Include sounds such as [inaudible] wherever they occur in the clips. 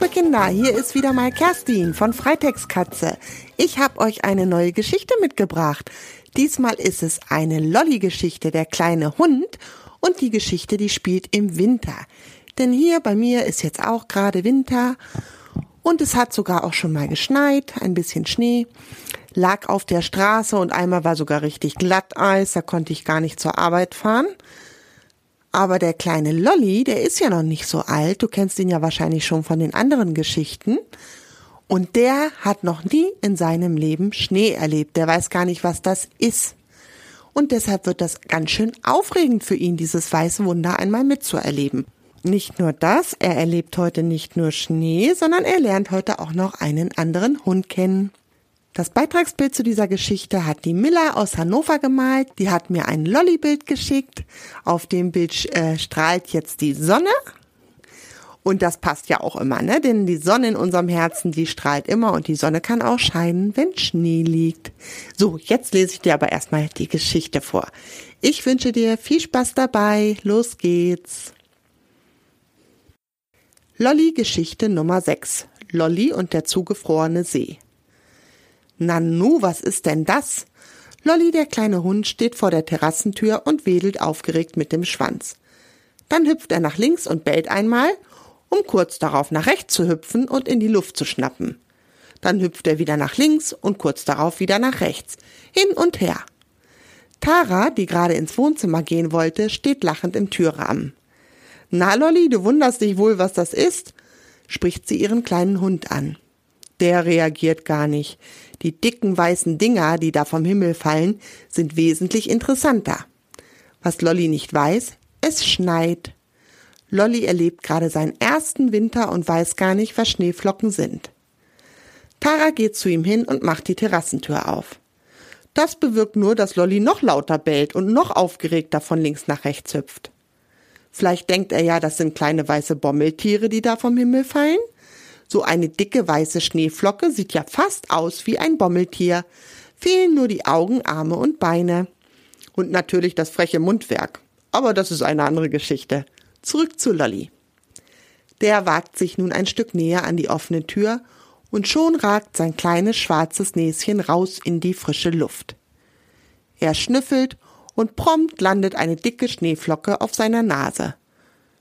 liebe Kinder, hier ist wieder mal Kerstin von Freitextkatze. Ich habe euch eine neue Geschichte mitgebracht. Diesmal ist es eine Lolli-Geschichte, der kleine Hund. Und die Geschichte, die spielt im Winter. Denn hier bei mir ist jetzt auch gerade Winter. Und es hat sogar auch schon mal geschneit, ein bisschen Schnee, lag auf der Straße und einmal war sogar richtig Glatteis, da konnte ich gar nicht zur Arbeit fahren. Aber der kleine Lolly, der ist ja noch nicht so alt. Du kennst ihn ja wahrscheinlich schon von den anderen Geschichten. Und der hat noch nie in seinem Leben Schnee erlebt. Der weiß gar nicht, was das ist. Und deshalb wird das ganz schön aufregend für ihn, dieses weiße Wunder einmal mitzuerleben. Nicht nur das, er erlebt heute nicht nur Schnee, sondern er lernt heute auch noch einen anderen Hund kennen. Das Beitragsbild zu dieser Geschichte hat die Miller aus Hannover gemalt. Die hat mir ein Lolli-Bild geschickt. Auf dem Bild äh, strahlt jetzt die Sonne. Und das passt ja auch immer, ne? Denn die Sonne in unserem Herzen, die strahlt immer und die Sonne kann auch scheinen, wenn Schnee liegt. So, jetzt lese ich dir aber erstmal die Geschichte vor. Ich wünsche dir viel Spaß dabei. Los geht's. Lolli Geschichte Nummer 6. Lolli und der zugefrorene See. Nanu, was ist denn das? Lolli, der kleine Hund, steht vor der Terrassentür und wedelt aufgeregt mit dem Schwanz. Dann hüpft er nach links und bellt einmal, um kurz darauf nach rechts zu hüpfen und in die Luft zu schnappen. Dann hüpft er wieder nach links und kurz darauf wieder nach rechts, hin und her. Tara, die gerade ins Wohnzimmer gehen wollte, steht lachend im Türrahmen. Na, Lolli, du wunderst dich wohl, was das ist? spricht sie ihren kleinen Hund an. Der reagiert gar nicht. Die dicken weißen Dinger, die da vom Himmel fallen, sind wesentlich interessanter. Was Lolly nicht weiß, es schneit. Lolly erlebt gerade seinen ersten Winter und weiß gar nicht, was Schneeflocken sind. Tara geht zu ihm hin und macht die Terrassentür auf. Das bewirkt nur, dass Lolly noch lauter bellt und noch aufgeregter von links nach rechts hüpft. Vielleicht denkt er ja, das sind kleine weiße Bommeltiere, die da vom Himmel fallen. So eine dicke weiße Schneeflocke sieht ja fast aus wie ein Bommeltier. Fehlen nur die Augen, Arme und Beine. Und natürlich das freche Mundwerk. Aber das ist eine andere Geschichte. Zurück zu Lolly. Der wagt sich nun ein Stück näher an die offene Tür und schon ragt sein kleines schwarzes Näschen raus in die frische Luft. Er schnüffelt und prompt landet eine dicke Schneeflocke auf seiner Nase.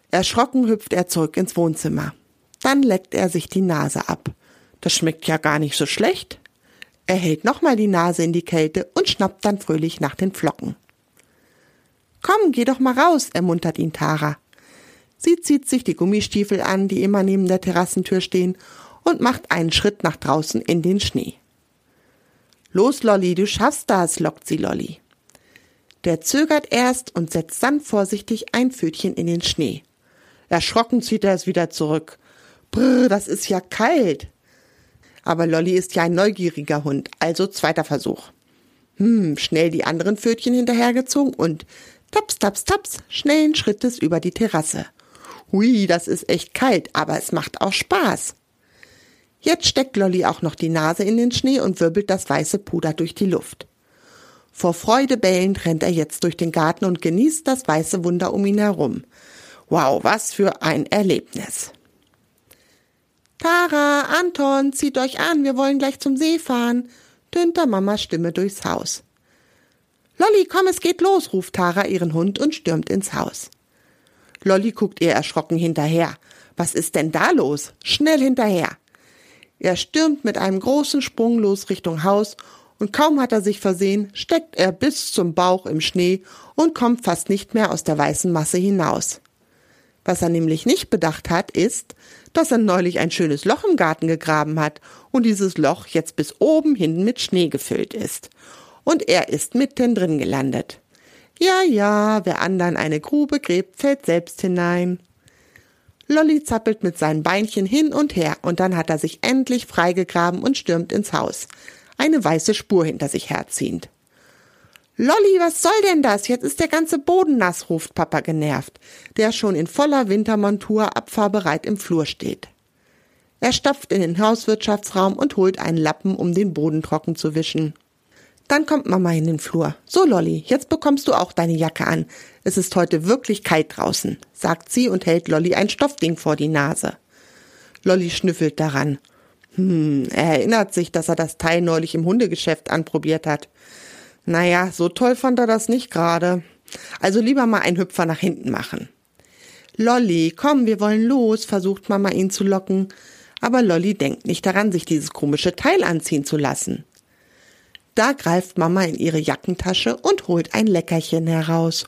Erschrocken hüpft er zurück ins Wohnzimmer. Dann leckt er sich die Nase ab. Das schmeckt ja gar nicht so schlecht. Er hält nochmal die Nase in die Kälte und schnappt dann fröhlich nach den Flocken. Komm, geh doch mal raus, ermuntert ihn Tara. Sie zieht sich die Gummistiefel an, die immer neben der Terrassentür stehen, und macht einen Schritt nach draußen in den Schnee. Los, Lolli, du schaffst das, lockt sie Lolli. Der zögert erst und setzt dann vorsichtig ein Pfötchen in den Schnee. Erschrocken zieht er es wieder zurück. Brr, das ist ja kalt. Aber Lolly ist ja ein neugieriger Hund, also zweiter Versuch. Hm, schnell die anderen Pfötchen hinterhergezogen und taps, taps, taps, schnellen Schrittes über die Terrasse. Hui, das ist echt kalt, aber es macht auch Spaß. Jetzt steckt Lolly auch noch die Nase in den Schnee und wirbelt das weiße Puder durch die Luft. Vor Freude bellend rennt er jetzt durch den Garten und genießt das weiße Wunder um ihn herum. Wow, was für ein Erlebnis. Tara, Anton, zieht euch an, wir wollen gleich zum See fahren, tönt der Mamas Stimme durchs Haus. Lolli, komm, es geht los, ruft Tara ihren Hund und stürmt ins Haus. Lolli guckt ihr erschrocken hinterher. Was ist denn da los? Schnell hinterher. Er stürmt mit einem großen Sprung los Richtung Haus und kaum hat er sich versehen, steckt er bis zum Bauch im Schnee und kommt fast nicht mehr aus der weißen Masse hinaus. Was er nämlich nicht bedacht hat, ist, dass er neulich ein schönes Loch im Garten gegraben hat und dieses Loch jetzt bis oben hin mit Schnee gefüllt ist. Und er ist mitten drin gelandet. Ja, ja, wer andern eine Grube gräbt, fällt selbst hinein. Lolli zappelt mit seinen Beinchen hin und her und dann hat er sich endlich freigegraben und stürmt ins Haus, eine weiße Spur hinter sich herziehend. Lolli, was soll denn das? Jetzt ist der ganze Boden nass, ruft Papa genervt, der schon in voller Wintermontur abfahrbereit im Flur steht. Er stapft in den Hauswirtschaftsraum und holt einen Lappen, um den Boden trocken zu wischen. Dann kommt Mama in den Flur. So, Lolli, jetzt bekommst du auch deine Jacke an. Es ist heute wirklich kalt draußen, sagt sie und hält Lolli ein Stoffding vor die Nase. Lolli schnüffelt daran. Hm, er erinnert sich, dass er das Teil neulich im Hundegeschäft anprobiert hat. Naja, so toll fand er das nicht gerade. Also lieber mal einen Hüpfer nach hinten machen. Lolli, komm, wir wollen los, versucht Mama ihn zu locken. Aber Lolli denkt nicht daran, sich dieses komische Teil anziehen zu lassen. Da greift Mama in ihre Jackentasche und holt ein Leckerchen heraus.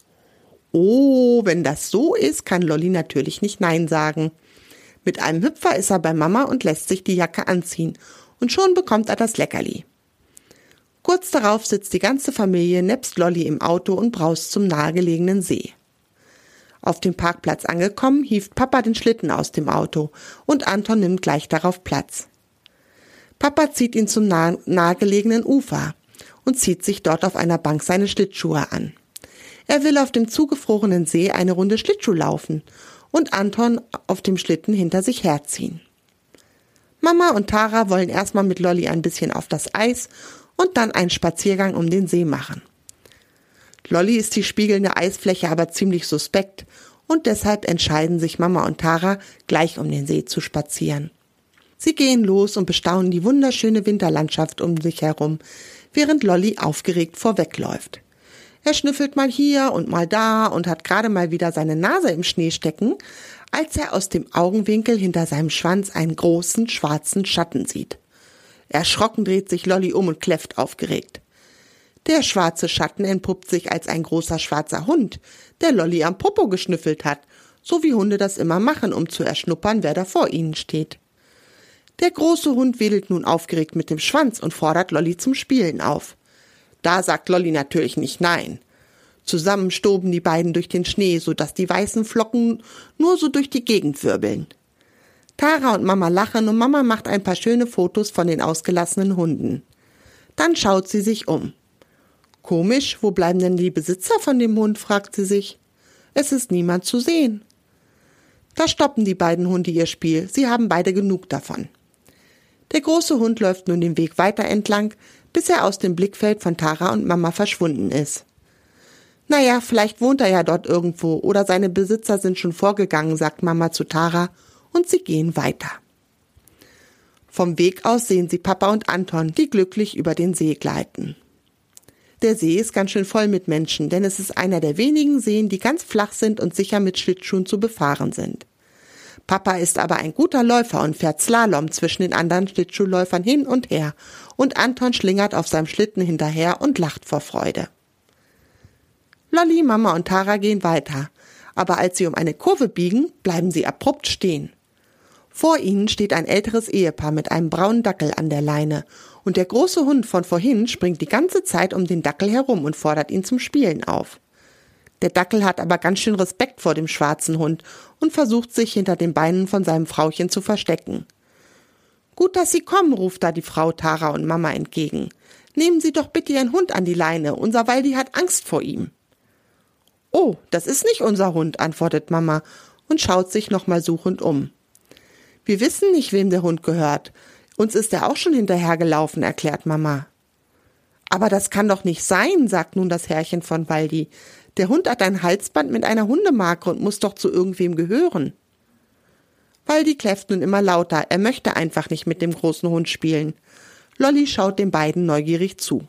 Oh, wenn das so ist, kann Lolli natürlich nicht Nein sagen. Mit einem Hüpfer ist er bei Mama und lässt sich die Jacke anziehen, und schon bekommt er das Leckerli. Kurz darauf sitzt die ganze Familie nebst Lolli im Auto und braust zum nahegelegenen See. Auf dem Parkplatz angekommen, hieft Papa den Schlitten aus dem Auto und Anton nimmt gleich darauf Platz. Papa zieht ihn zum nah nahegelegenen Ufer und zieht sich dort auf einer Bank seine Schlittschuhe an. Er will auf dem zugefrorenen See eine Runde Schlittschuh laufen und Anton auf dem Schlitten hinter sich herziehen. Mama und Tara wollen erstmal mit Lolli ein bisschen auf das Eis und dann einen Spaziergang um den See machen. Lolli ist die spiegelnde Eisfläche aber ziemlich suspekt und deshalb entscheiden sich Mama und Tara, gleich um den See zu spazieren. Sie gehen los und bestaunen die wunderschöne Winterlandschaft um sich herum, während Lolli aufgeregt vorwegläuft. Er schnüffelt mal hier und mal da und hat gerade mal wieder seine Nase im Schnee stecken, als er aus dem Augenwinkel hinter seinem Schwanz einen großen schwarzen Schatten sieht. Erschrocken dreht sich Lolli um und kläfft aufgeregt. Der schwarze Schatten entpuppt sich als ein großer schwarzer Hund, der Lolli am Popo geschnüffelt hat, so wie Hunde das immer machen, um zu erschnuppern, wer da vor ihnen steht. Der große Hund wedelt nun aufgeregt mit dem Schwanz und fordert Lolli zum Spielen auf. Da sagt Lolli natürlich nicht nein. Zusammen stoben die beiden durch den Schnee, so dass die weißen Flocken nur so durch die Gegend wirbeln. Tara und Mama lachen und Mama macht ein paar schöne Fotos von den ausgelassenen Hunden. Dann schaut sie sich um. Komisch, wo bleiben denn die Besitzer von dem Hund? fragt sie sich. Es ist niemand zu sehen. Da stoppen die beiden Hunde ihr Spiel. Sie haben beide genug davon. Der große Hund läuft nun den Weg weiter entlang, bis er aus dem Blickfeld von Tara und Mama verschwunden ist. Naja, vielleicht wohnt er ja dort irgendwo oder seine Besitzer sind schon vorgegangen, sagt Mama zu Tara und sie gehen weiter. Vom Weg aus sehen sie Papa und Anton, die glücklich über den See gleiten. Der See ist ganz schön voll mit Menschen, denn es ist einer der wenigen Seen, die ganz flach sind und sicher mit Schlittschuhen zu befahren sind. Papa ist aber ein guter Läufer und fährt Slalom zwischen den anderen Schlittschuhläufern hin und her, und Anton schlingert auf seinem Schlitten hinterher und lacht vor Freude. Lolli, Mama und Tara gehen weiter, aber als sie um eine Kurve biegen, bleiben sie abrupt stehen. Vor ihnen steht ein älteres Ehepaar mit einem braunen Dackel an der Leine, und der große Hund von vorhin springt die ganze Zeit um den Dackel herum und fordert ihn zum Spielen auf. Der Dackel hat aber ganz schön Respekt vor dem schwarzen Hund und versucht sich hinter den Beinen von seinem Frauchen zu verstecken. Gut, dass Sie kommen, ruft da die Frau Tara und Mama entgegen. Nehmen Sie doch bitte Ihren Hund an die Leine, unser Waldi hat Angst vor ihm. Oh, das ist nicht unser Hund, antwortet Mama und schaut sich nochmal suchend um. Wir wissen nicht, wem der Hund gehört. Uns ist er auch schon hinterhergelaufen, erklärt Mama. Aber das kann doch nicht sein, sagt nun das Herrchen von Waldi. Der Hund hat ein Halsband mit einer Hundemarke und muss doch zu irgendwem gehören. Waldi kläfft nun immer lauter, er möchte einfach nicht mit dem großen Hund spielen. Lolli schaut den beiden neugierig zu.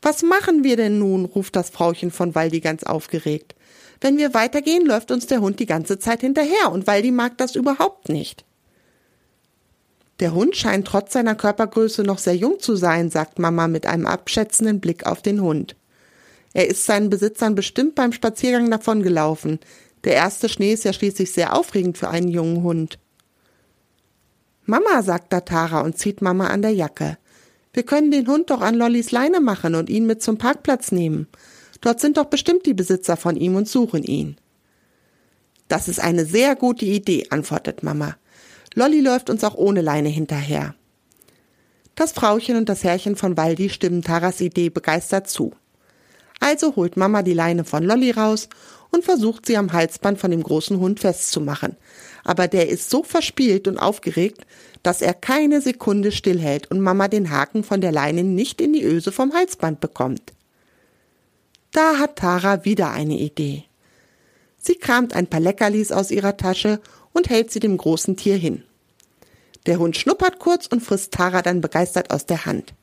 Was machen wir denn nun? ruft das Frauchen von Waldi ganz aufgeregt. Wenn wir weitergehen, läuft uns der Hund die ganze Zeit hinterher und Waldi mag das überhaupt nicht. Der Hund scheint trotz seiner Körpergröße noch sehr jung zu sein, sagt Mama mit einem abschätzenden Blick auf den Hund. Er ist seinen Besitzern bestimmt beim Spaziergang davongelaufen. Der erste Schnee ist ja schließlich sehr aufregend für einen jungen Hund. Mama, sagt da Tara und zieht Mama an der Jacke. Wir können den Hund doch an Lollis Leine machen und ihn mit zum Parkplatz nehmen. Dort sind doch bestimmt die Besitzer von ihm und suchen ihn. Das ist eine sehr gute Idee, antwortet Mama. Lolli läuft uns auch ohne Leine hinterher. Das Frauchen und das Herrchen von Waldi stimmen Taras Idee begeistert zu. Also holt Mama die Leine von Lolli raus und versucht sie am Halsband von dem großen Hund festzumachen. Aber der ist so verspielt und aufgeregt, dass er keine Sekunde stillhält und Mama den Haken von der Leine nicht in die Öse vom Halsband bekommt. Da hat Tara wieder eine Idee. Sie kramt ein paar Leckerlis aus ihrer Tasche und hält sie dem großen Tier hin. Der Hund schnuppert kurz und frisst Tara dann begeistert aus der Hand.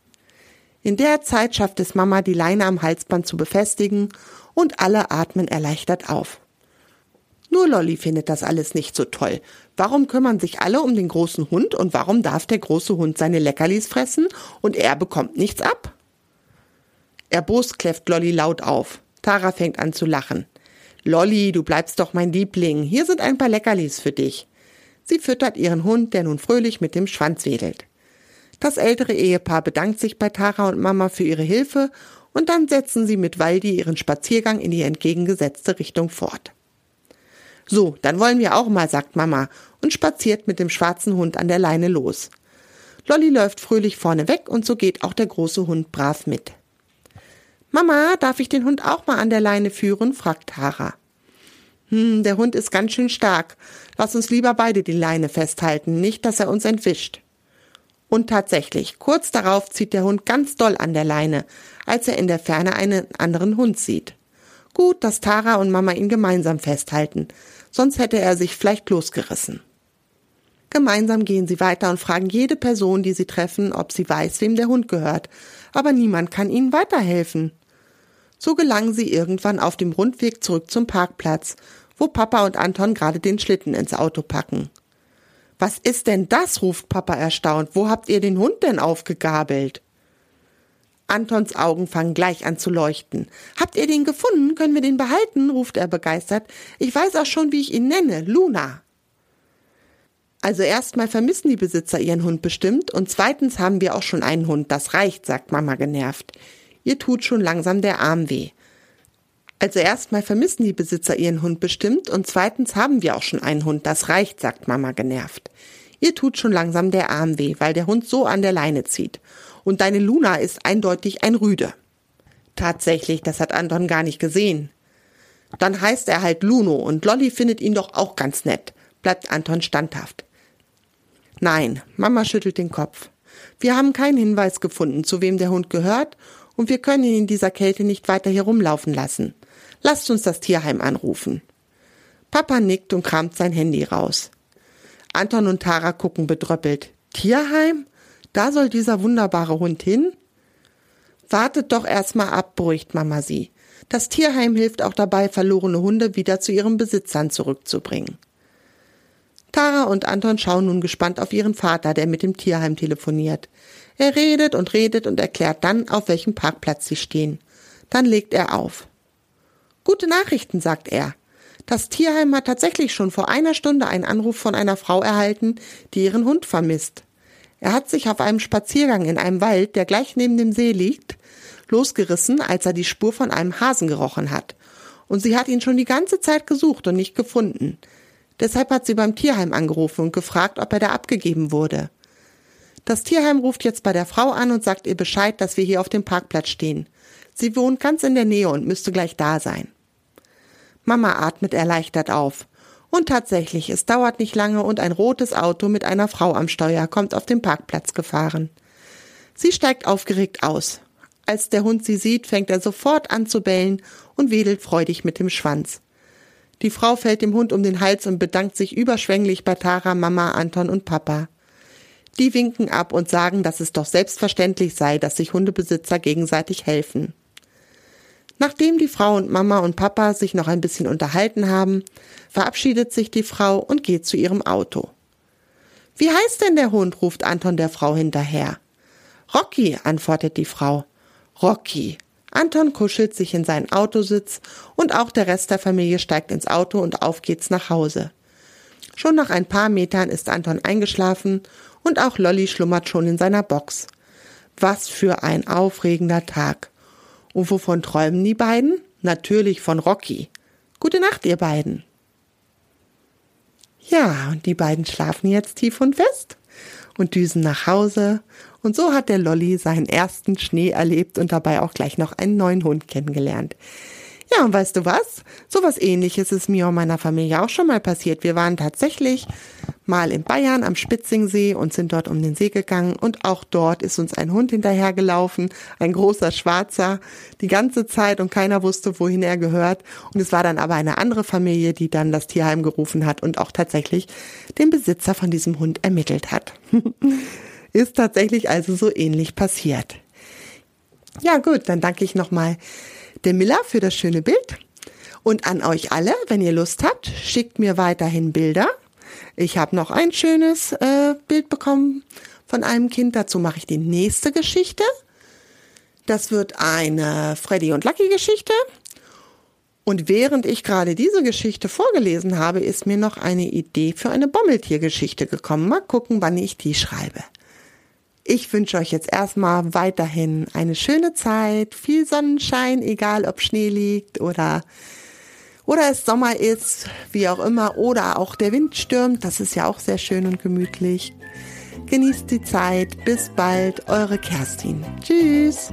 In der Zeit schafft es Mama, die Leine am Halsband zu befestigen und alle atmen erleichtert auf. Nur Lolly findet das alles nicht so toll. Warum kümmern sich alle um den großen Hund und warum darf der große Hund seine Leckerlis fressen und er bekommt nichts ab? Erbost kläfft Lolly laut auf. Tara fängt an zu lachen. Lolly, du bleibst doch mein Liebling. Hier sind ein paar Leckerlis für dich. Sie füttert ihren Hund, der nun fröhlich mit dem Schwanz wedelt. Das ältere Ehepaar bedankt sich bei Tara und Mama für ihre Hilfe und dann setzen sie mit Waldi ihren Spaziergang in die entgegengesetzte Richtung fort. So, dann wollen wir auch mal, sagt Mama und spaziert mit dem schwarzen Hund an der Leine los. Lolly läuft fröhlich vorne weg und so geht auch der große Hund brav mit. Mama, darf ich den Hund auch mal an der Leine führen? fragt Tara. Hm, der Hund ist ganz schön stark. Lass uns lieber beide die Leine festhalten, nicht, dass er uns entwischt. Und tatsächlich, kurz darauf zieht der Hund ganz doll an der Leine, als er in der Ferne einen anderen Hund sieht. Gut, dass Tara und Mama ihn gemeinsam festhalten, sonst hätte er sich vielleicht losgerissen. Gemeinsam gehen sie weiter und fragen jede Person, die sie treffen, ob sie weiß, wem der Hund gehört, aber niemand kann ihnen weiterhelfen. So gelangen sie irgendwann auf dem Rundweg zurück zum Parkplatz, wo Papa und Anton gerade den Schlitten ins Auto packen. Was ist denn das? ruft Papa erstaunt. Wo habt ihr den Hund denn aufgegabelt? Antons Augen fangen gleich an zu leuchten. Habt ihr den gefunden? Können wir den behalten? ruft er begeistert. Ich weiß auch schon, wie ich ihn nenne. Luna. Also erstmal vermissen die Besitzer ihren Hund bestimmt und zweitens haben wir auch schon einen Hund. Das reicht, sagt Mama genervt. Ihr tut schon langsam der Arm weh. Also erstmal vermissen die Besitzer ihren Hund bestimmt und zweitens haben wir auch schon einen Hund. Das reicht, sagt Mama genervt. Ihr tut schon langsam der Arm weh, weil der Hund so an der Leine zieht. Und deine Luna ist eindeutig ein Rüde. Tatsächlich, das hat Anton gar nicht gesehen. Dann heißt er halt Luno und Lolly findet ihn doch auch ganz nett, bleibt Anton standhaft. Nein, Mama schüttelt den Kopf. Wir haben keinen Hinweis gefunden, zu wem der Hund gehört, und wir können ihn in dieser Kälte nicht weiter herumlaufen lassen. Lasst uns das Tierheim anrufen. Papa nickt und kramt sein Handy raus. Anton und Tara gucken bedröppelt. Tierheim? Da soll dieser wunderbare Hund hin? Wartet doch erstmal ab, beruhigt Mama sie. Das Tierheim hilft auch dabei, verlorene Hunde wieder zu ihren Besitzern zurückzubringen. Tara und Anton schauen nun gespannt auf ihren Vater, der mit dem Tierheim telefoniert. Er redet und redet und erklärt dann, auf welchem Parkplatz sie stehen. Dann legt er auf. Gute Nachrichten, sagt er. Das Tierheim hat tatsächlich schon vor einer Stunde einen Anruf von einer Frau erhalten, die ihren Hund vermisst. Er hat sich auf einem Spaziergang in einem Wald, der gleich neben dem See liegt, losgerissen, als er die Spur von einem Hasen gerochen hat. Und sie hat ihn schon die ganze Zeit gesucht und nicht gefunden. Deshalb hat sie beim Tierheim angerufen und gefragt, ob er da abgegeben wurde. Das Tierheim ruft jetzt bei der Frau an und sagt ihr Bescheid, dass wir hier auf dem Parkplatz stehen. Sie wohnt ganz in der Nähe und müsste gleich da sein. Mama atmet erleichtert auf. Und tatsächlich, es dauert nicht lange und ein rotes Auto mit einer Frau am Steuer kommt auf den Parkplatz gefahren. Sie steigt aufgeregt aus. Als der Hund sie sieht, fängt er sofort an zu bellen und wedelt freudig mit dem Schwanz. Die Frau fällt dem Hund um den Hals und bedankt sich überschwänglich bei Tara, Mama, Anton und Papa. Die winken ab und sagen, dass es doch selbstverständlich sei, dass sich Hundebesitzer gegenseitig helfen. Nachdem die Frau und Mama und Papa sich noch ein bisschen unterhalten haben, verabschiedet sich die Frau und geht zu ihrem Auto. Wie heißt denn der Hund? ruft Anton der Frau hinterher. Rocky, antwortet die Frau. Rocky. Anton kuschelt sich in seinen Autositz und auch der Rest der Familie steigt ins Auto und auf geht's nach Hause. Schon nach ein paar Metern ist Anton eingeschlafen und auch Lolly schlummert schon in seiner Box. Was für ein aufregender Tag. Und wovon träumen die beiden? Natürlich von Rocky. Gute Nacht, ihr beiden. Ja, und die beiden schlafen jetzt tief und fest und düsen nach Hause. Und so hat der Lolly seinen ersten Schnee erlebt und dabei auch gleich noch einen neuen Hund kennengelernt. Ja, und weißt du was? So was ähnliches ist mir und meiner Familie auch schon mal passiert. Wir waren tatsächlich mal in Bayern am Spitzingsee und sind dort um den See gegangen und auch dort ist uns ein Hund hinterhergelaufen, ein großer Schwarzer, die ganze Zeit und keiner wusste, wohin er gehört. Und es war dann aber eine andere Familie, die dann das Tierheim gerufen hat und auch tatsächlich den Besitzer von diesem Hund ermittelt hat. [laughs] ist tatsächlich also so ähnlich passiert. Ja gut, dann danke ich nochmal der Miller für das schöne Bild. Und an euch alle, wenn ihr Lust habt, schickt mir weiterhin Bilder. Ich habe noch ein schönes äh, Bild bekommen von einem Kind. Dazu mache ich die nächste Geschichte. Das wird eine Freddy und Lucky Geschichte. Und während ich gerade diese Geschichte vorgelesen habe, ist mir noch eine Idee für eine Bommeltiergeschichte gekommen. Mal gucken, wann ich die schreibe. Ich wünsche euch jetzt erstmal weiterhin eine schöne Zeit, viel Sonnenschein, egal ob Schnee liegt oder oder es Sommer ist, wie auch immer, oder auch der Wind stürmt, das ist ja auch sehr schön und gemütlich. Genießt die Zeit, bis bald, eure Kerstin. Tschüss.